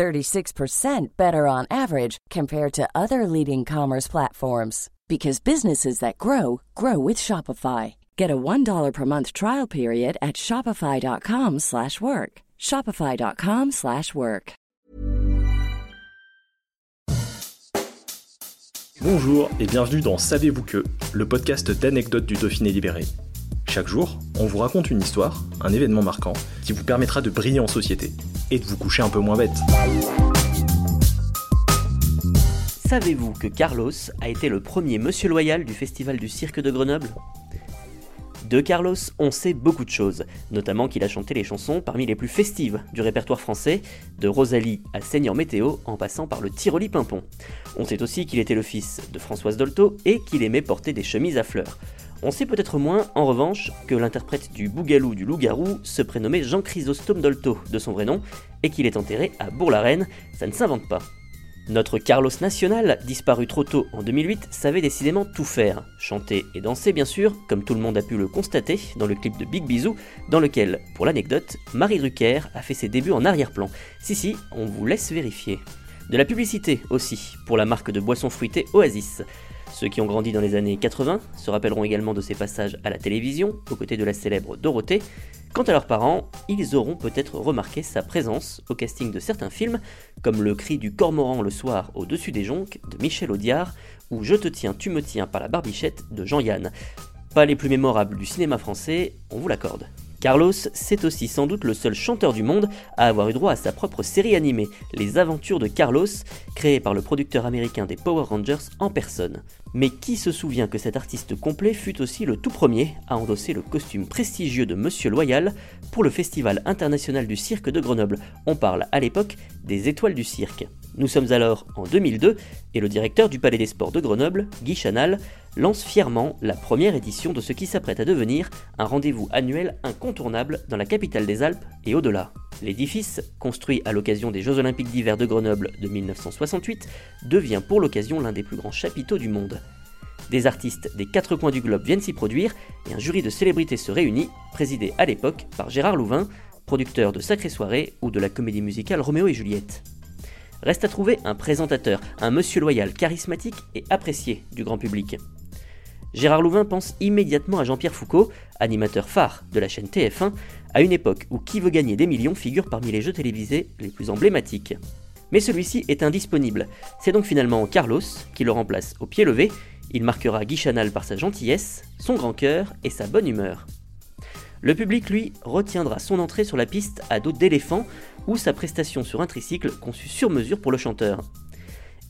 36% better on average compared to other leading commerce platforms because businesses that grow grow with Shopify. Get a $1 per month trial period at shopify.com/work. shopify.com/work. Bonjour et bienvenue dans Savez-vous que, le podcast d'anecdotes du Dauphiné libéré. Chaque jour, on vous raconte une histoire, un événement marquant qui vous permettra de briller en société et de vous coucher un peu moins bête. Savez-vous que Carlos a été le premier monsieur loyal du Festival du Cirque de Grenoble? De Carlos, on sait beaucoup de choses, notamment qu'il a chanté les chansons parmi les plus festives du répertoire français, de Rosalie à Seigneur Météo en passant par le Tiroli Pimpon. On sait aussi qu'il était le fils de Françoise Dolto et qu'il aimait porter des chemises à fleurs. On sait peut-être moins, en revanche, que l'interprète du Bougalou du Loup-Garou se prénommait Jean Chrysostome Dolto de son vrai nom et qu'il est enterré à Bourg-la-Reine, ça ne s'invente pas. Notre Carlos National, disparu trop tôt en 2008, savait décidément tout faire. Chanter et danser bien sûr, comme tout le monde a pu le constater dans le clip de Big Bisou, dans lequel, pour l'anecdote, Marie Drucker a fait ses débuts en arrière-plan. Si si, on vous laisse vérifier. De la publicité aussi, pour la marque de boissons fruitées Oasis. Ceux qui ont grandi dans les années 80 se rappelleront également de ses passages à la télévision, aux côtés de la célèbre Dorothée. Quant à leurs parents, ils auront peut-être remarqué sa présence au casting de certains films, comme Le cri du cormoran le soir au-dessus des jonques de Michel Audiard, ou Je te tiens, tu me tiens par la barbichette de Jean-Yann. Pas les plus mémorables du cinéma français, on vous l'accorde. Carlos, c'est aussi sans doute le seul chanteur du monde à avoir eu droit à sa propre série animée, Les Aventures de Carlos, créée par le producteur américain des Power Rangers en personne. Mais qui se souvient que cet artiste complet fut aussi le tout premier à endosser le costume prestigieux de Monsieur Loyal pour le Festival international du cirque de Grenoble On parle à l'époque des étoiles du cirque. Nous sommes alors en 2002 et le directeur du Palais des Sports de Grenoble, Guy Chanal, lance fièrement la première édition de ce qui s'apprête à devenir un rendez-vous annuel incontournable dans la capitale des Alpes et au-delà. L'édifice, construit à l'occasion des Jeux Olympiques d'hiver de Grenoble de 1968, devient pour l'occasion l'un des plus grands chapiteaux du monde. Des artistes des quatre coins du globe viennent s'y produire et un jury de célébrités se réunit, présidé à l'époque par Gérard Louvain, producteur de Sacrée Soirée ou de la comédie musicale Roméo et Juliette. Reste à trouver un présentateur, un monsieur loyal, charismatique et apprécié du grand public. Gérard Louvain pense immédiatement à Jean-Pierre Foucault, animateur phare de la chaîne TF1, à une époque où Qui veut gagner des millions figure parmi les jeux télévisés les plus emblématiques. Mais celui-ci est indisponible. C'est donc finalement Carlos qui le remplace au pied levé. Il marquera Guy Chanal par sa gentillesse, son grand cœur et sa bonne humeur. Le public, lui, retiendra son entrée sur la piste à dos d'éléphant ou sa prestation sur un tricycle conçu sur mesure pour le chanteur.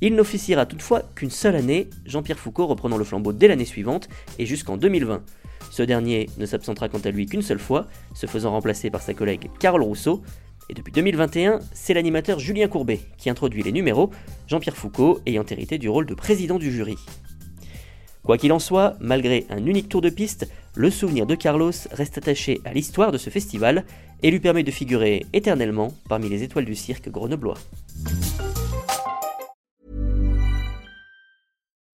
Il n'officiera toutefois qu'une seule année, Jean-Pierre Foucault reprenant le flambeau dès l'année suivante et jusqu'en 2020. Ce dernier ne s'absentera quant à lui qu'une seule fois, se faisant remplacer par sa collègue Carole Rousseau. Et depuis 2021, c'est l'animateur Julien Courbet qui introduit les numéros, Jean-Pierre Foucault ayant hérité du rôle de président du jury. Quoi qu'il en soit, malgré un unique tour de piste, le souvenir de Carlos reste attaché à l'histoire de ce festival et lui permet de figurer éternellement parmi les étoiles du cirque grenoblois.